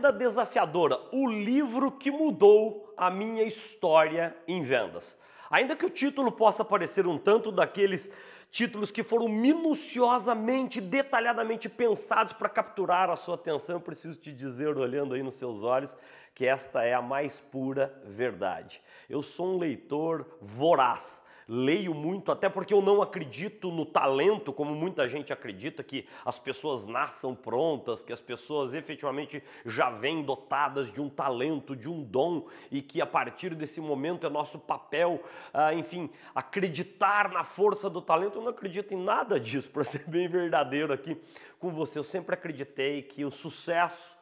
Venda Desafiadora, o livro que mudou a minha história em vendas. Ainda que o título possa parecer um tanto daqueles títulos que foram minuciosamente, detalhadamente pensados para capturar a sua atenção, eu preciso te dizer, olhando aí nos seus olhos, que esta é a mais pura verdade. Eu sou um leitor voraz leio muito, até porque eu não acredito no talento, como muita gente acredita, que as pessoas nasçam prontas, que as pessoas efetivamente já vêm dotadas de um talento, de um dom, e que a partir desse momento é nosso papel, ah, enfim, acreditar na força do talento. Eu não acredito em nada disso, para ser bem verdadeiro aqui com você. Eu sempre acreditei que o sucesso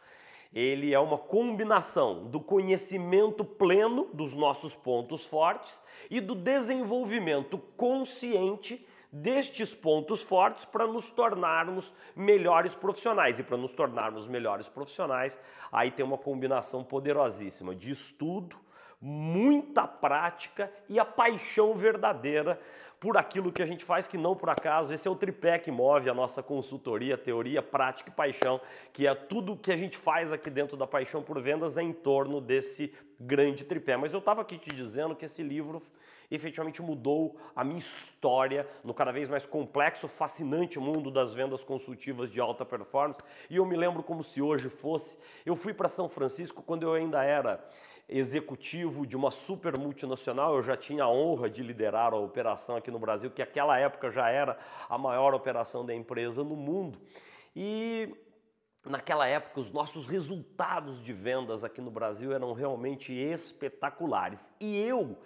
ele é uma combinação do conhecimento pleno dos nossos pontos fortes e do desenvolvimento consciente destes pontos fortes para nos tornarmos melhores profissionais. E para nos tornarmos melhores profissionais, aí tem uma combinação poderosíssima de estudo, muita prática e a paixão verdadeira por aquilo que a gente faz, que não por acaso. Esse é o tripé que move a nossa consultoria, teoria, prática e paixão, que é tudo que a gente faz aqui dentro da Paixão por Vendas é em torno desse grande tripé. Mas eu estava aqui te dizendo que esse livro efetivamente mudou a minha história no cada vez mais complexo, fascinante mundo das vendas consultivas de alta performance. E eu me lembro como se hoje fosse. Eu fui para São Francisco quando eu ainda era executivo de uma super multinacional, eu já tinha a honra de liderar a operação aqui no Brasil, que naquela época já era a maior operação da empresa no mundo. E naquela época os nossos resultados de vendas aqui no Brasil eram realmente espetaculares. E eu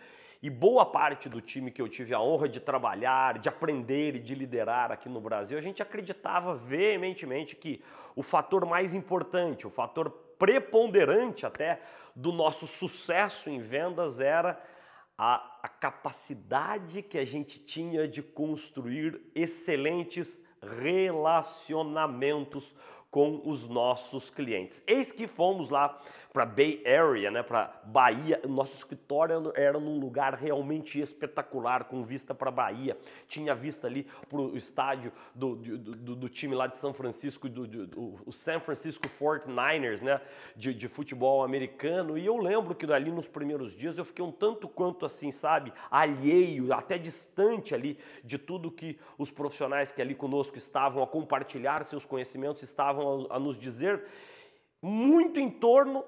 e boa parte do time que eu tive a honra de trabalhar, de aprender e de liderar aqui no Brasil, a gente acreditava veementemente que o fator mais importante, o fator preponderante até do nosso sucesso em vendas era a, a capacidade que a gente tinha de construir excelentes relacionamentos com os nossos clientes. Eis que fomos lá para Bay Area, né, para Bahia. Nosso escritório era num lugar realmente espetacular, com vista para Bahia. Tinha vista ali para o estádio do, do, do, do, time lá de São Francisco, do, do o San Francisco 49ers, né, de, de futebol americano. E eu lembro que ali nos primeiros dias eu fiquei um tanto quanto assim, sabe, alheio, até distante ali de tudo que os profissionais que ali conosco estavam a compartilhar seus conhecimentos estavam a, a nos dizer muito em torno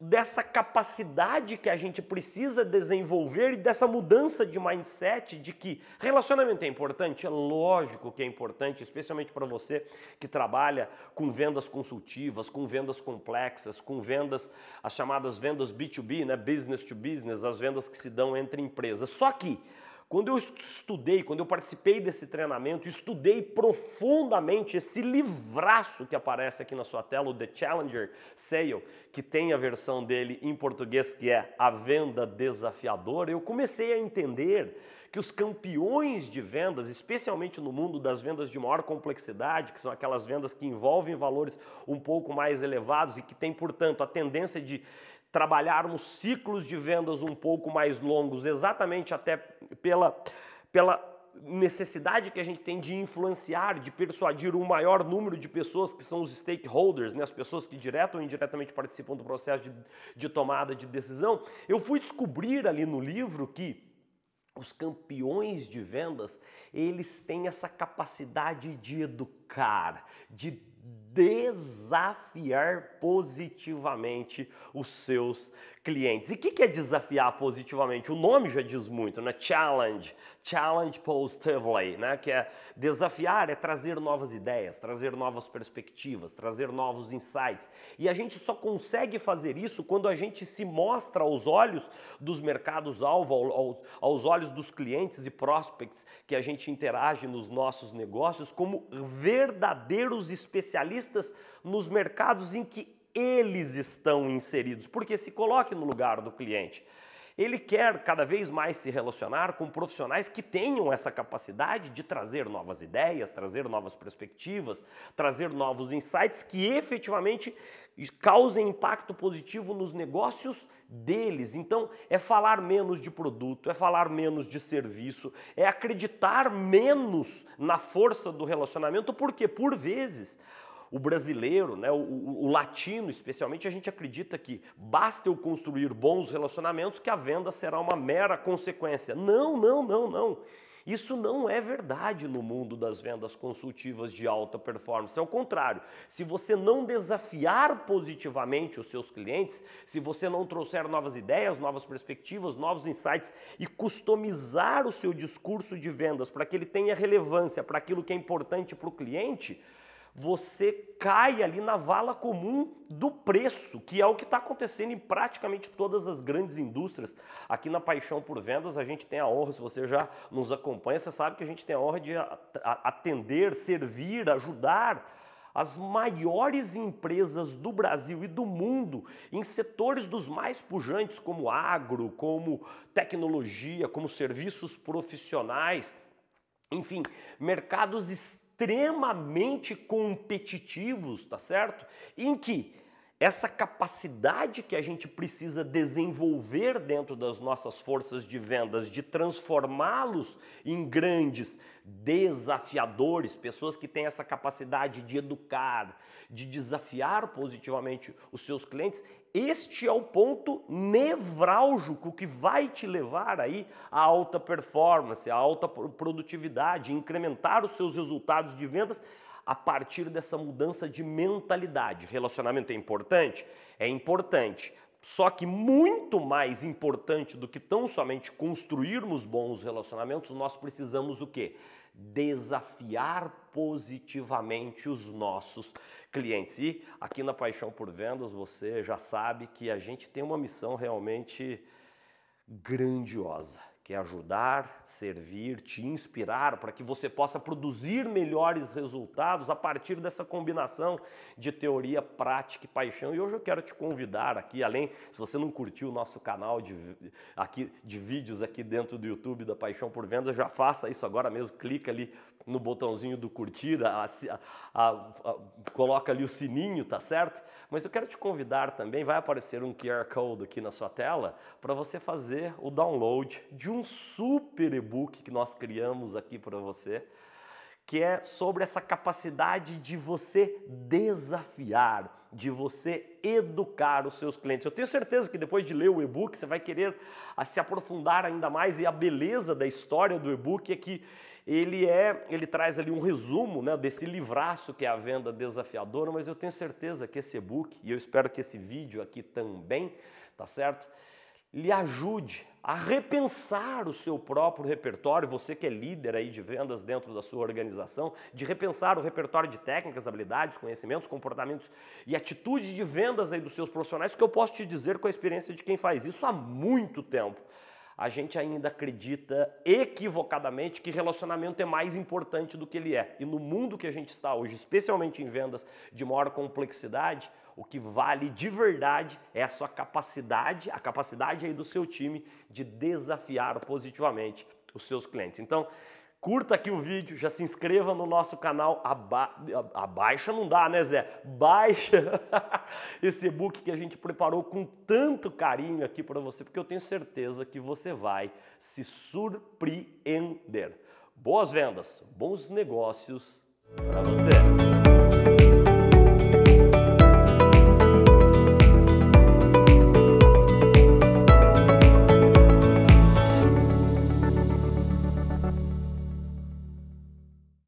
dessa capacidade que a gente precisa desenvolver e dessa mudança de mindset de que relacionamento é importante, é lógico que é importante, especialmente para você que trabalha com vendas consultivas, com vendas complexas, com vendas, as chamadas vendas B2B, né, business to business, as vendas que se dão entre empresas. Só que quando eu estudei, quando eu participei desse treinamento, estudei profundamente esse livraço que aparece aqui na sua tela, o The Challenger Sale, que tem a versão dele em português que é A Venda Desafiadora, eu comecei a entender que os campeões de vendas, especialmente no mundo das vendas de maior complexidade, que são aquelas vendas que envolvem valores um pouco mais elevados e que têm, portanto, a tendência de trabalharmos ciclos de vendas um pouco mais longos, exatamente até pela, pela necessidade que a gente tem de influenciar, de persuadir um maior número de pessoas que são os stakeholders, né, as pessoas que direto ou indiretamente participam do processo de, de tomada de decisão, eu fui descobrir ali no livro que os campeões de vendas, eles têm essa capacidade de educar, de desafiar positivamente os seus clientes. E o que, que é desafiar positivamente? O nome já diz muito, né? Challenge, challenge positively, né? Que é desafiar, é trazer novas ideias, trazer novas perspectivas, trazer novos insights. E a gente só consegue fazer isso quando a gente se mostra aos olhos dos mercados-alvo, aos, aos olhos dos clientes e prospects que a gente interage nos nossos negócios como verdadeiros especialistas nos mercados em que eles estão inseridos, porque se coloque no lugar do cliente. Ele quer cada vez mais se relacionar com profissionais que tenham essa capacidade de trazer novas ideias, trazer novas perspectivas, trazer novos insights que efetivamente causem impacto positivo nos negócios deles. Então, é falar menos de produto, é falar menos de serviço, é acreditar menos na força do relacionamento, porque por vezes o brasileiro, né, o, o, o, latino especialmente, a gente acredita que basta eu construir bons relacionamentos que a venda será uma mera consequência. Não, não, não, não. Isso não é verdade no mundo das vendas consultivas de alta performance. Ao contrário, se você não desafiar positivamente os seus clientes, se você não trouxer novas ideias, novas perspectivas, novos insights e customizar o seu discurso de vendas para que ele tenha relevância para aquilo que é importante para o cliente, você cai ali na vala comum do preço, que é o que está acontecendo em praticamente todas as grandes indústrias. Aqui na Paixão por Vendas, a gente tem a honra, se você já nos acompanha, você sabe que a gente tem a honra de atender, servir, ajudar as maiores empresas do Brasil e do mundo em setores dos mais pujantes, como agro, como tecnologia, como serviços profissionais, enfim, mercados extremamente extremamente competitivos, tá certo? Em que essa capacidade que a gente precisa desenvolver dentro das nossas forças de vendas, de transformá-los em grandes desafiadores, pessoas que têm essa capacidade de educar, de desafiar positivamente os seus clientes, este é o ponto nevrálgico que vai te levar aí à alta performance, à alta produtividade, incrementar os seus resultados de vendas a partir dessa mudança de mentalidade. Relacionamento é importante? É importante. Só que muito mais importante do que tão somente construirmos bons relacionamentos, nós precisamos o quê? Desafiar positivamente os nossos clientes. E aqui na Paixão por Vendas você já sabe que a gente tem uma missão realmente grandiosa que é ajudar, servir, te inspirar para que você possa produzir melhores resultados a partir dessa combinação de teoria, prática e paixão. E hoje eu quero te convidar aqui, além, se você não curtiu o nosso canal de, aqui, de vídeos aqui dentro do YouTube da Paixão por Vendas, já faça isso agora mesmo, clica ali no botãozinho do curtir, a, a, a, coloca ali o sininho, tá certo? Mas eu quero te convidar também, vai aparecer um QR Code aqui na sua tela, para você fazer o download de um super e-book que nós criamos aqui para você, que é sobre essa capacidade de você desafiar, de você educar os seus clientes. Eu tenho certeza que depois de ler o e-book você vai querer se aprofundar ainda mais e a beleza da história do e-book é que ele é, ele traz ali um resumo né, desse livraço que é a venda desafiadora, mas eu tenho certeza que esse e-book, e eu espero que esse vídeo aqui também, tá certo? Lhe ajude a repensar o seu próprio repertório, você que é líder aí de vendas dentro da sua organização, de repensar o repertório de técnicas, habilidades, conhecimentos, comportamentos e atitudes de vendas aí dos seus profissionais, que eu posso te dizer com a experiência de quem faz isso há muito tempo a gente ainda acredita equivocadamente que relacionamento é mais importante do que ele é. E no mundo que a gente está hoje, especialmente em vendas de maior complexidade, o que vale de verdade é a sua capacidade, a capacidade aí do seu time de desafiar positivamente os seus clientes. Então, Curta aqui o vídeo, já se inscreva no nosso canal. Aba abaixa não dá, né, Zé? Baixa esse e-book que a gente preparou com tanto carinho aqui para você, porque eu tenho certeza que você vai se surpreender. Boas vendas, bons negócios para você.